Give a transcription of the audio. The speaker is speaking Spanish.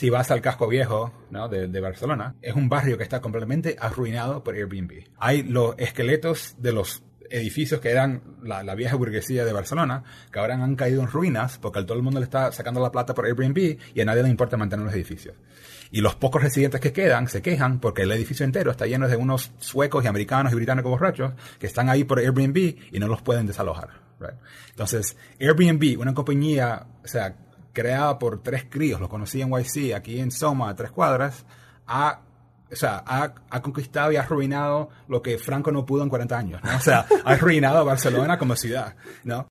si vas al casco viejo de, Barcelona, es un barrio que está completamente arruinado por Airbnb. Hay los esqueletos de los edificios que eran la, vieja burguesía de Barcelona, que ahora han caído en ruinas porque todo el mundo le está sacando la plata por Airbnb y a nadie le importa mantener los edificios. Y los pocos residentes que quedan se quejan porque el edificio entero está lleno de unos suecos y americanos y británicos borrachos que están ahí por Airbnb y no los pueden desalojar. Entonces, Airbnb, una compañía, o sea, creada por tres críos, lo conocí en YC, aquí en Soma, a tres cuadras, ha o sea, ha, ha, conquistado y ha arruinado lo que Franco no pudo en 40 años. O sea, ha arruinado a Barcelona como ciudad, ¿no?